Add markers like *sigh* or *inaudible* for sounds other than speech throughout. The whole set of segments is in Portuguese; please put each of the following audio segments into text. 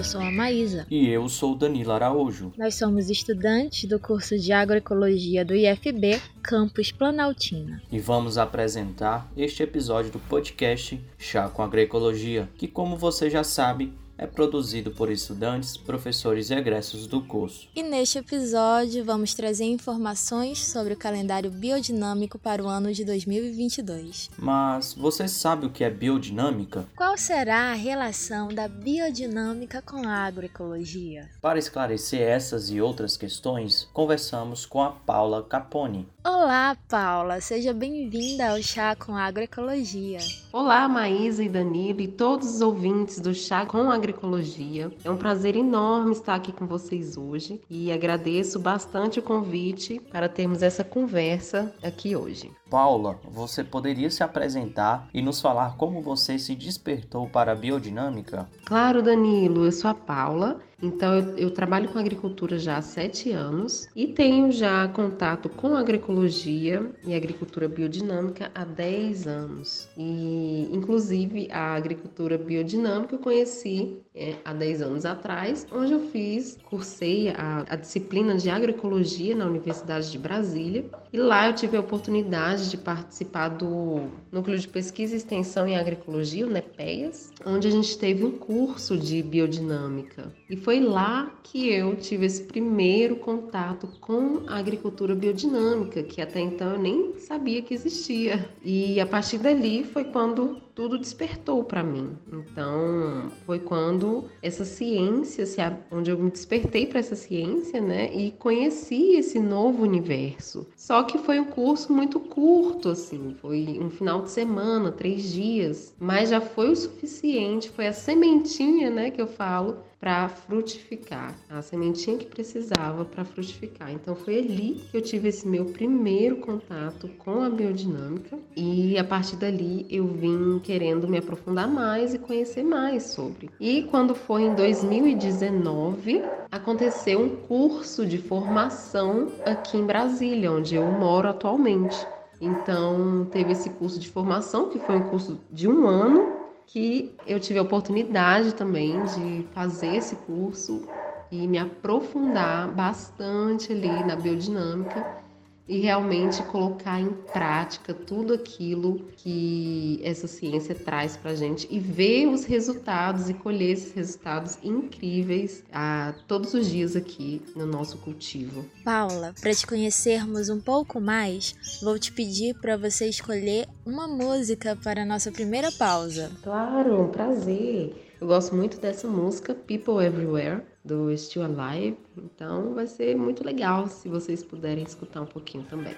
Eu sou a Maísa. E eu sou Danilo Araújo. Nós somos estudantes do curso de Agroecologia do IFB, Campus Planaltina. E vamos apresentar este episódio do podcast Chá com Agroecologia, que, como você já sabe, é produzido por estudantes, professores e egressos do curso. E neste episódio vamos trazer informações sobre o calendário biodinâmico para o ano de 2022. Mas você sabe o que é biodinâmica? Qual será a relação da biodinâmica com a agroecologia? Para esclarecer essas e outras questões, conversamos com a Paula Capone. Olá, Paula, seja bem-vinda ao Chá com Agroecologia. Olá, Maísa e Danilo e todos os ouvintes do Chá com Agroecologia agroecologia. É um prazer enorme estar aqui com vocês hoje e agradeço bastante o convite para termos essa conversa aqui hoje. Paula, você poderia se apresentar e nos falar como você se despertou para a biodinâmica? Claro, Danilo, eu sou a Paula então, eu, eu, trabalho com agricultura já há sete anos e tenho já contato com agroecologia e agricultura biodinâmica há dez anos. E, inclusive, a agricultura biodinâmica eu conheci é, há dez anos atrás, onde eu fiz, cursei a, a disciplina de agroecologia na Universidade de Brasília. E lá eu tive a oportunidade de participar do Núcleo de Pesquisa Extensão em Agroecologia, o NEPEAS, onde a gente teve um curso de biodinâmica. E foi foi lá que eu tive esse primeiro contato com a agricultura biodinâmica, que até então eu nem sabia que existia. E a partir dali foi quando tudo despertou para mim. Então, foi quando essa ciência, onde eu me despertei para essa ciência, né, e conheci esse novo universo. Só que foi um curso muito curto, assim, foi um final de semana, três dias, mas já foi o suficiente, foi a sementinha, né, que eu falo, para frutificar, a sementinha que precisava para frutificar. Então foi ali que eu tive esse meu primeiro contato com a biodinâmica e a partir dali eu vim querendo me aprofundar mais e conhecer mais sobre. E quando foi em 2019, aconteceu um curso de formação aqui em Brasília, onde eu moro atualmente. Então, teve esse curso de formação, que foi um curso de um ano, que eu tive a oportunidade também de fazer esse curso e me aprofundar bastante ali na biodinâmica e realmente colocar em prática tudo aquilo que essa ciência traz para a gente e ver os resultados e colher esses resultados incríveis a todos os dias aqui no nosso cultivo. Paula, para te conhecermos um pouco mais, vou te pedir para você escolher uma música para a nossa primeira pausa. Claro, um prazer. Eu gosto muito dessa música, People Everywhere, do Still Alive. Então vai ser muito legal se vocês puderem escutar um pouquinho também.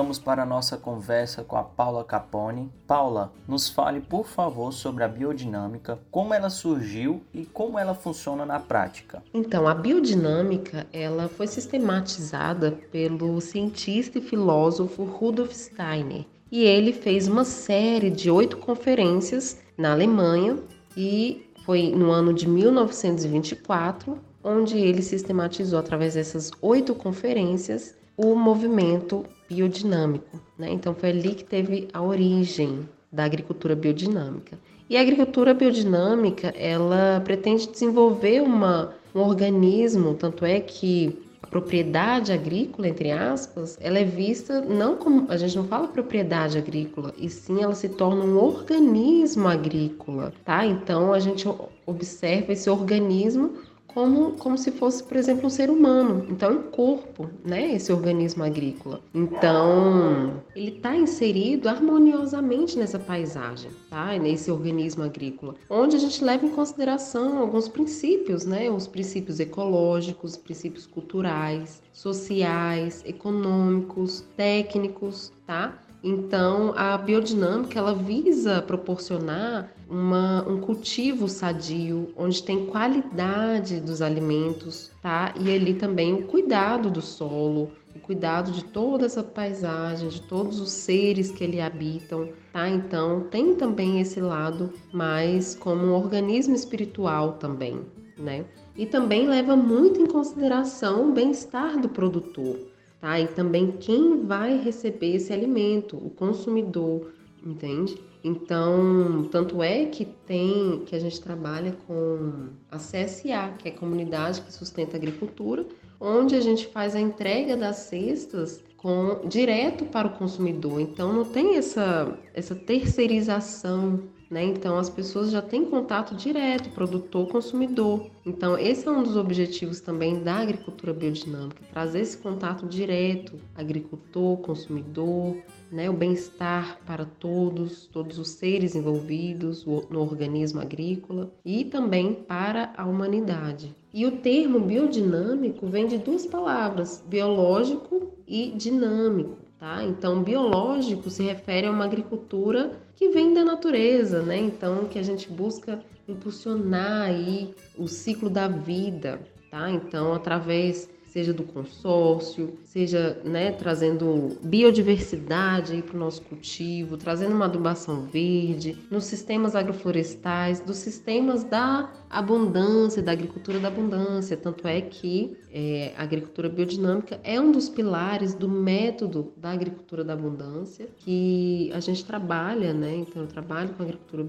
Voltamos para a nossa conversa com a Paula Capone. Paula, nos fale, por favor, sobre a biodinâmica, como ela surgiu e como ela funciona na prática. Então, a biodinâmica, ela foi sistematizada pelo cientista e filósofo Rudolf Steiner. E ele fez uma série de oito conferências na Alemanha e foi no ano de 1924 onde ele sistematizou através dessas oito conferências o movimento biodinâmico. Né? Então foi ali que teve a origem da agricultura biodinâmica. E a agricultura biodinâmica ela pretende desenvolver uma, um organismo, tanto é que a propriedade agrícola, entre aspas, ela é vista não como a gente não fala propriedade agrícola, e sim ela se torna um organismo agrícola, tá? Então a gente observa esse organismo como, como se fosse, por exemplo, um ser humano. Então, é um corpo, né? Esse organismo agrícola. Então, ele está inserido harmoniosamente nessa paisagem, tá? Nesse organismo agrícola, onde a gente leva em consideração alguns princípios, né? Os princípios ecológicos, princípios culturais, sociais, econômicos, técnicos, tá? Então, a biodinâmica ela visa proporcionar uma, um cultivo sadio, onde tem qualidade dos alimentos, tá? E ali também o cuidado do solo, o cuidado de toda essa paisagem, de todos os seres que ali habitam, tá? Então, tem também esse lado mais como um organismo espiritual também, né? E também leva muito em consideração o bem-estar do produtor tá? E também quem vai receber esse alimento, o consumidor, entende? Então, tanto é que tem que a gente trabalha com a CSA, que é a comunidade que sustenta a agricultura, onde a gente faz a entrega das cestas com direto para o consumidor. Então não tem essa essa terceirização né? Então as pessoas já têm contato direto, produtor-consumidor. Então esse é um dos objetivos também da agricultura biodinâmica, trazer esse contato direto, agricultor-consumidor, né? o bem-estar para todos, todos os seres envolvidos no organismo agrícola e também para a humanidade. E o termo biodinâmico vem de duas palavras, biológico e dinâmico. Tá? Então, biológico se refere a uma agricultura que vem da natureza, né? Então, que a gente busca impulsionar aí o ciclo da vida, tá? Então, através seja do consórcio, seja né, trazendo biodiversidade para o nosso cultivo, trazendo uma adubação verde, nos sistemas agroflorestais, dos sistemas da abundância, da agricultura da abundância. Tanto é que é, a agricultura biodinâmica é um dos pilares do método da agricultura da abundância que a gente trabalha, né? Então, eu trabalho com a agricultura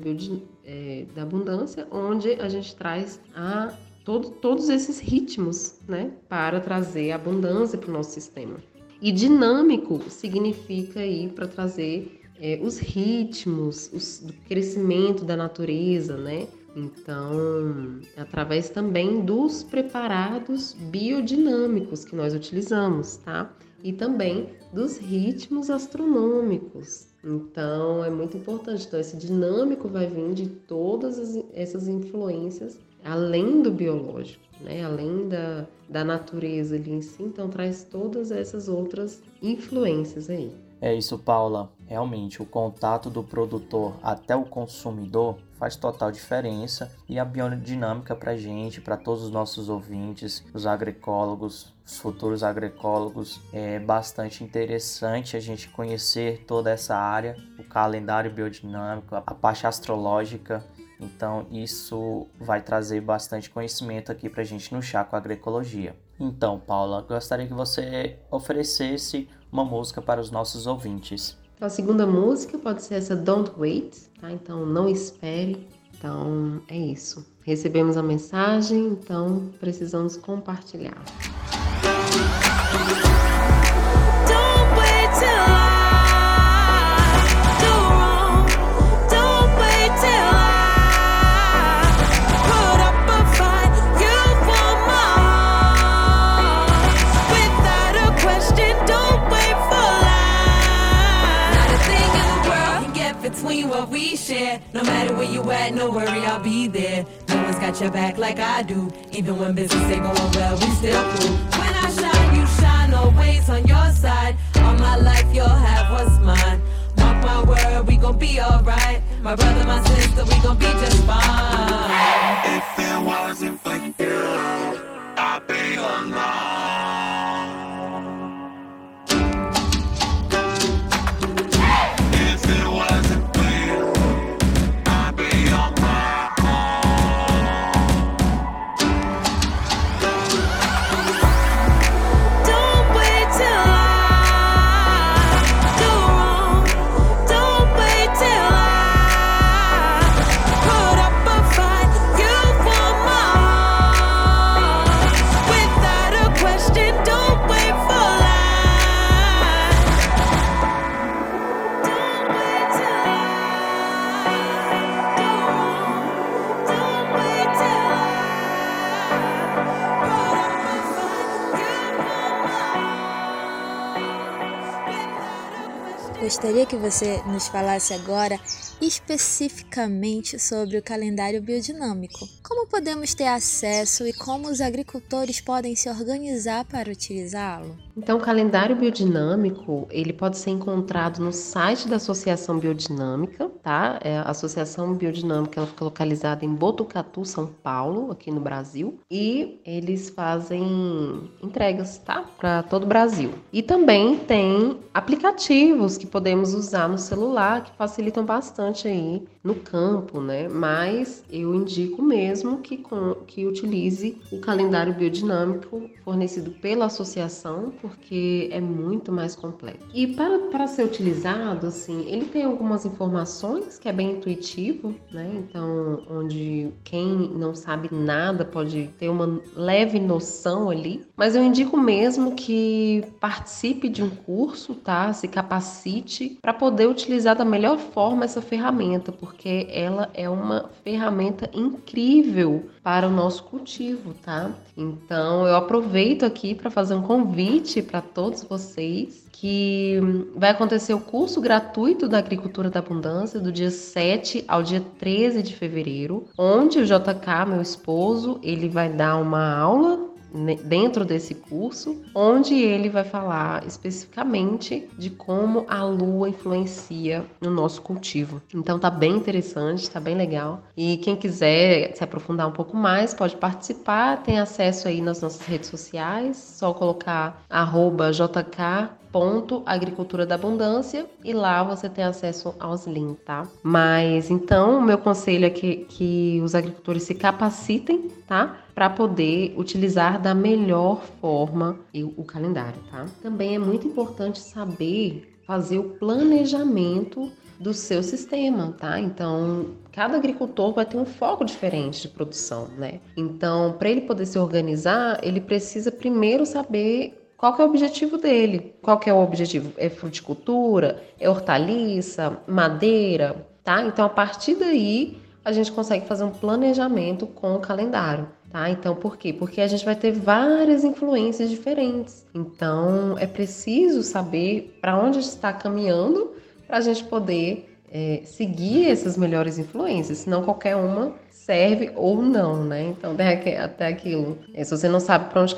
é, da abundância, onde a gente traz a todo, todos esses ritmos né, para trazer abundância para o nosso sistema. E dinâmico significa aí para trazer é, os ritmos os, crescimento da natureza, né? Então, através também dos preparados biodinâmicos que nós utilizamos, tá? E também dos ritmos astronômicos. Então, é muito importante. Então, esse dinâmico vai vir de todas essas influências além do biológico, né? além da, da natureza ali em si, então traz todas essas outras influências aí. É isso, Paula. Realmente, o contato do produtor até o consumidor faz total diferença e a biodinâmica para gente, para todos os nossos ouvintes, os agroecólogos, os futuros agroecólogos, é bastante interessante a gente conhecer toda essa área, o calendário biodinâmico, a parte astrológica então, isso vai trazer bastante conhecimento aqui para a gente no Chá com Agroecologia. Então, Paula, gostaria que você oferecesse uma música para os nossos ouvintes. A segunda música pode ser essa Don't Wait, tá? Então, não espere. Então, é isso. Recebemos a mensagem, então precisamos compartilhar. No gostaria que você nos falasse agora especificamente sobre o calendário biodinâmico. Como podemos ter acesso e como os agricultores podem se organizar para utilizá-lo? Então, o calendário biodinâmico, ele pode ser encontrado no site da Associação Biodinâmica, tá? É, a Associação Biodinâmica, ela fica localizada em Botucatu, São Paulo, aqui no Brasil, e eles fazem entregas, tá? Para todo o Brasil. E também tem aplicativos que podemos usar no celular que facilitam bastante aí no campo, né? Mas eu indico mesmo que, que utilize o calendário biodinâmico fornecido pela associação, porque é muito mais completo. E para, para ser utilizado, assim, ele tem algumas informações que é bem intuitivo, né? Então, onde quem não sabe nada pode ter uma leve noção ali, mas eu indico mesmo que participe de um curso, tá? Se capacite para poder utilizar da melhor forma essa ferramenta, porque ela é uma ferramenta incrível para o nosso cultivo, tá? Então eu aproveito aqui para fazer um convite para todos vocês que vai acontecer o curso gratuito da Agricultura da Abundância do dia 7 ao dia 13 de fevereiro, onde o JK, meu esposo, ele vai dar uma aula dentro desse curso, onde ele vai falar especificamente de como a lua influencia no nosso cultivo. Então tá bem interessante, tá bem legal. E quem quiser se aprofundar um pouco mais, pode participar, tem acesso aí nas nossas redes sociais, só colocar JK ponto agricultura da abundância e lá você tem acesso aos links, tá? Mas então o meu conselho é que, que os agricultores se capacitem, tá? Para poder utilizar da melhor forma o calendário, tá? Também é muito importante saber fazer o planejamento do seu sistema, tá? Então, cada agricultor vai ter um foco diferente de produção, né? Então, para ele poder se organizar, ele precisa primeiro saber qual é o objetivo dele? Qual que é o objetivo? É fruticultura? É hortaliça? Madeira? Tá? Então, a partir daí, a gente consegue fazer um planejamento com o calendário. Tá? Então, por quê? Porque a gente vai ter várias influências diferentes. Então, é preciso saber para onde está caminhando para a gente poder é, seguir essas melhores influências, senão qualquer uma serve ou não, né? Então, até aquilo. É, se você não sabe para onde,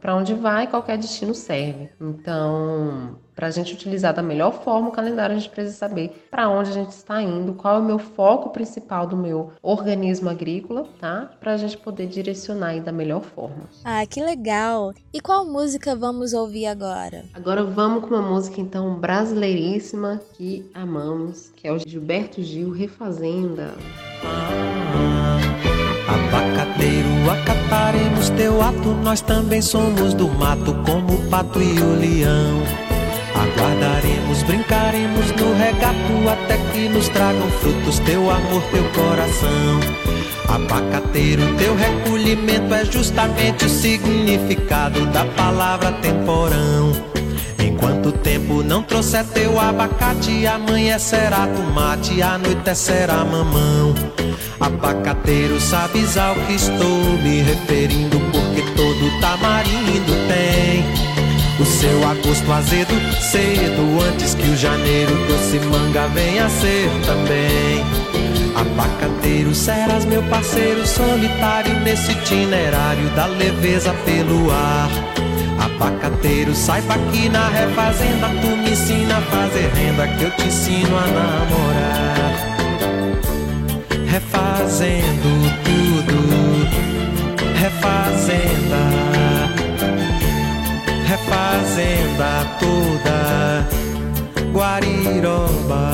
para onde vai, qualquer destino serve. Então, para a gente utilizar da melhor forma o calendário, a gente precisa saber para onde a gente está indo, qual é o meu foco principal do meu organismo agrícola, tá? Para a gente poder direcionar aí da melhor forma. Ah, que legal! E qual música vamos ouvir agora? Agora vamos com uma música então brasileiríssima que amamos, que é o Gilberto Gil Refazenda. Abacateiro, acataremos teu ato, nós também somos do mato, como o pato e o leão. Aguardaremos, brincaremos no regato até que nos tragam frutos teu amor, teu coração. Abacateiro, teu recolhimento é justamente o significado da palavra temporão. Enquanto o tempo não trouxer teu abacate, amanhã será tomate, anoitecerá mamão. Abacateiro, sabes ao que estou me referindo, porque todo tamarindo tem o seu agosto azedo cedo antes que o janeiro doce manga venha ser também. Abacateiro, serás meu parceiro solitário nesse itinerário da leveza pelo ar. Abacateiro, saiba que na refazenda tu me ensina a fazer renda que eu te ensino a namorar. Refazendo tudo, refazenda refazenda toda Guariroba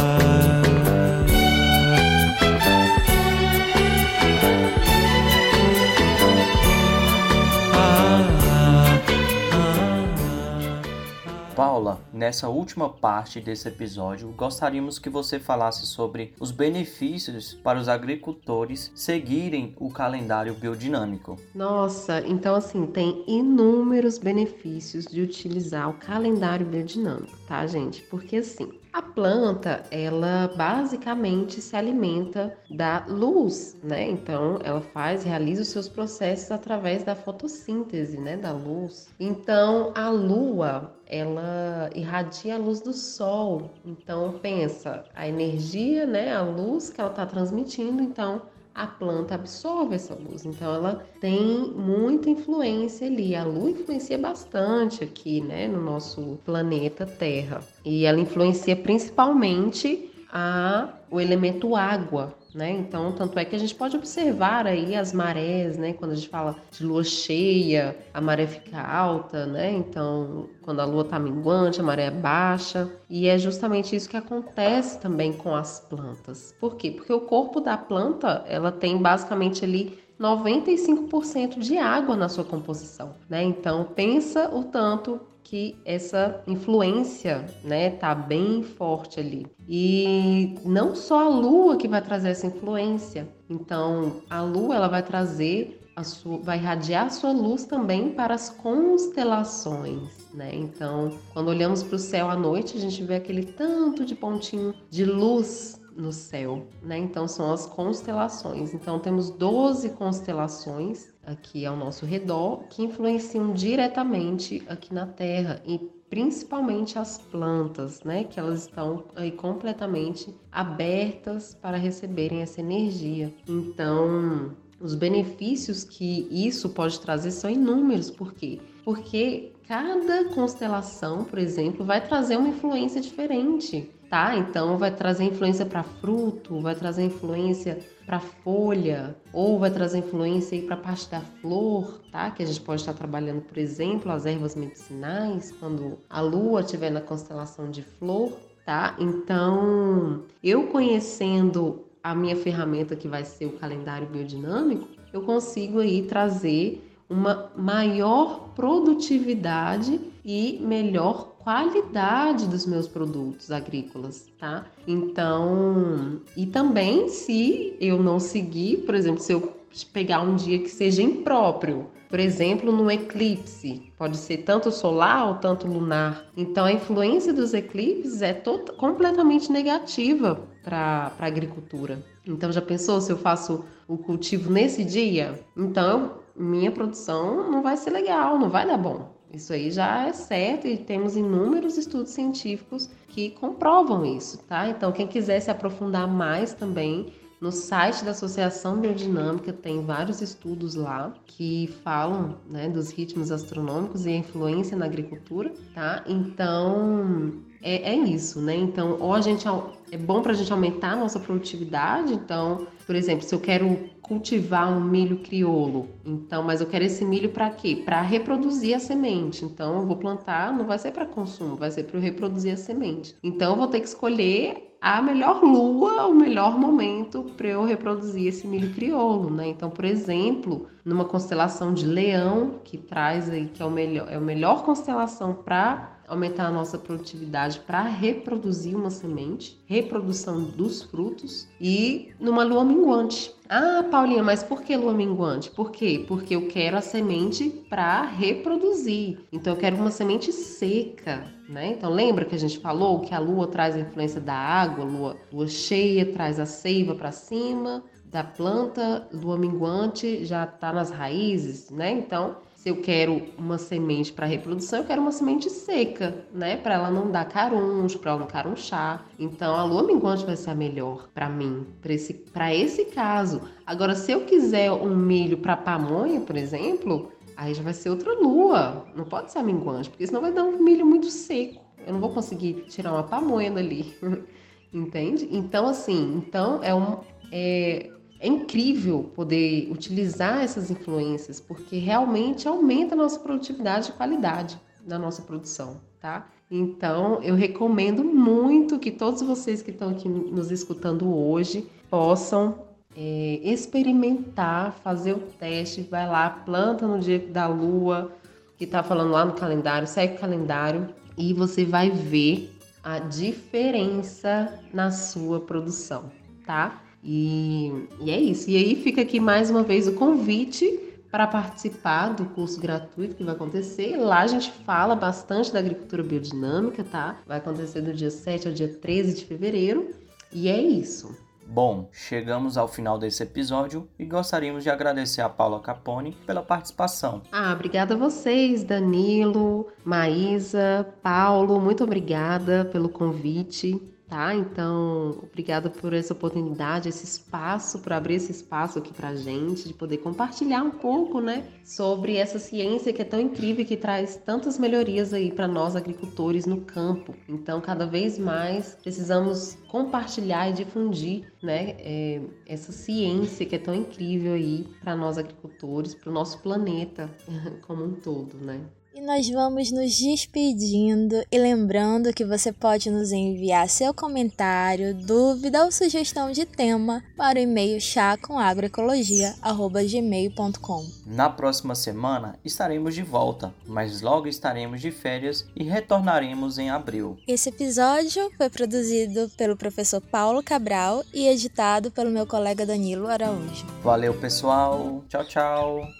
Paula, nessa última parte desse episódio, gostaríamos que você falasse sobre os benefícios para os agricultores seguirem o calendário biodinâmico. Nossa, então assim, tem inúmeros benefícios de utilizar o calendário biodinâmico, tá, gente? Porque assim, A planta, ela basicamente se alimenta da luz, né? Então, ela faz, realiza os seus processos através da fotossíntese, né, da luz. Então, a lua, ela irradia a luz do sol. Então, pensa, a energia, né, a luz que ela está transmitindo, então a planta absorve essa luz. Então ela tem muita influência ali. A lua influencia bastante aqui, né, no nosso planeta Terra. E ela influencia principalmente a, o elemento água, né? Então, tanto é que a gente pode observar aí as marés, né? Quando a gente fala de lua cheia, a maré fica alta, né? Então, quando a lua está minguante, a maré é baixa. E é justamente isso que acontece também com as plantas. Por quê? Porque o corpo da planta, ela tem basicamente ali 95% de água na sua composição, né? Então pensa o tanto que essa influência, né, tá bem forte ali. E não só a lua que vai trazer essa influência. Então, a lua ela vai trazer a sua, vai irradiar a sua luz também para as constelações, né? Então, quando olhamos para o céu à noite, a gente vê aquele tanto de pontinho de luz no céu, né? Então são as constelações. Então temos 12 constelações aqui ao nosso redor que influenciam diretamente aqui na Terra e principalmente as plantas, né, que elas estão aí completamente abertas para receberem essa energia. Então, os benefícios que isso pode trazer são inúmeros, por quê? Porque cada constelação, por exemplo, vai trazer uma influência diferente tá? Então vai trazer influência para fruto, vai trazer influência para folha, ou vai trazer influência para a parte da flor, tá? Que a gente pode estar trabalhando, por exemplo, as ervas medicinais, quando a lua estiver na constelação de flor, tá? Então, eu conhecendo a minha ferramenta que vai ser o calendário biodinâmico, eu consigo aí trazer uma maior produtividade e melhor qualidade dos meus produtos agrícolas, tá? Então, e também se eu não seguir, por exemplo, se eu pegar um dia que seja impróprio, por exemplo, no eclipse, pode ser tanto solar ou tanto lunar. Então, a influência dos eclipses é completamente negativa para a agricultura. Então, já pensou se eu faço o cultivo nesse dia? Então, minha produção não vai ser legal, não vai dar bom. Isso aí já é certo e temos inúmeros estudos científicos que comprovam isso, tá? Então, quem quiser se aprofundar mais também, no site da Associação Biodinâmica tem vários estudos lá que falam né, dos ritmos astronômicos e a influência na agricultura, tá? Então é, é isso, né? Então, ou a gente é bom para a gente aumentar a nossa produtividade. Então, por exemplo, se eu quero cultivar um milho crioulo, então, mas eu quero esse milho para quê? Para reproduzir a semente. Então, eu vou plantar, não vai ser para consumo, vai ser para reproduzir a semente. Então, eu vou ter que escolher a melhor lua, o melhor momento para eu reproduzir esse milho crioulo, né? Então, por exemplo, numa constelação de Leão, que traz aí que é o melhor, é a melhor constelação para aumentar a nossa produtividade para reproduzir uma semente, reprodução dos frutos e numa lua minguante. Ah, Paulinha, mas por que lua minguante? Por quê? Porque eu quero a semente para reproduzir. Então eu quero uma semente seca, né? Então lembra que a gente falou que a lua traz a influência da água, lua, lua cheia traz a seiva para cima, da planta, lua minguante já está nas raízes, né? Então se eu quero uma semente para reprodução, eu quero uma semente seca, né? Para ela não dar caruncho, para ela não carunchar. Então a lua minguante vai ser a melhor para mim, para esse, esse caso. Agora, se eu quiser um milho para pamonha, por exemplo, aí já vai ser outra lua. Não pode ser a minguante, porque senão vai dar um milho muito seco. Eu não vou conseguir tirar uma pamonha dali. *laughs* Entende? Então, assim, então é um. É, é incrível poder utilizar essas influências, porque realmente aumenta a nossa produtividade e qualidade da nossa produção, tá? Então, eu recomendo muito que todos vocês que estão aqui nos escutando hoje possam é, experimentar, fazer o teste, vai lá, planta no dia da lua, que está falando lá no calendário, segue o calendário e você vai ver a diferença na sua produção, tá? E, e é isso. E aí fica aqui mais uma vez o convite para participar do curso gratuito que vai acontecer. Lá a gente fala bastante da agricultura biodinâmica, tá? Vai acontecer do dia 7 ao dia 13 de fevereiro. E é isso. Bom, chegamos ao final desse episódio e gostaríamos de agradecer a Paula Capone pela participação. Ah, obrigada a vocês, Danilo, Maísa, Paulo, muito obrigada pelo convite tá? Então, obrigada por essa oportunidade, esse espaço, por abrir esse espaço aqui pra gente, de poder compartilhar um pouco, né, sobre essa ciência que é tão incrível e que traz tantas melhorias aí para nós agricultores no campo. Então, cada vez mais precisamos compartilhar e difundir, né, é, essa ciência que é tão incrível aí para nós agricultores, para o nosso planeta *laughs* como um todo, né? E nós vamos nos despedindo e lembrando que você pode nos enviar seu comentário, dúvida ou sugestão de tema para o e-mail chacomagroecologia@gmail.com. Na próxima semana estaremos de volta, mas logo estaremos de férias e retornaremos em abril. Esse episódio foi produzido pelo professor Paulo Cabral e editado pelo meu colega Danilo Araújo. Valeu, pessoal. Tchau, tchau.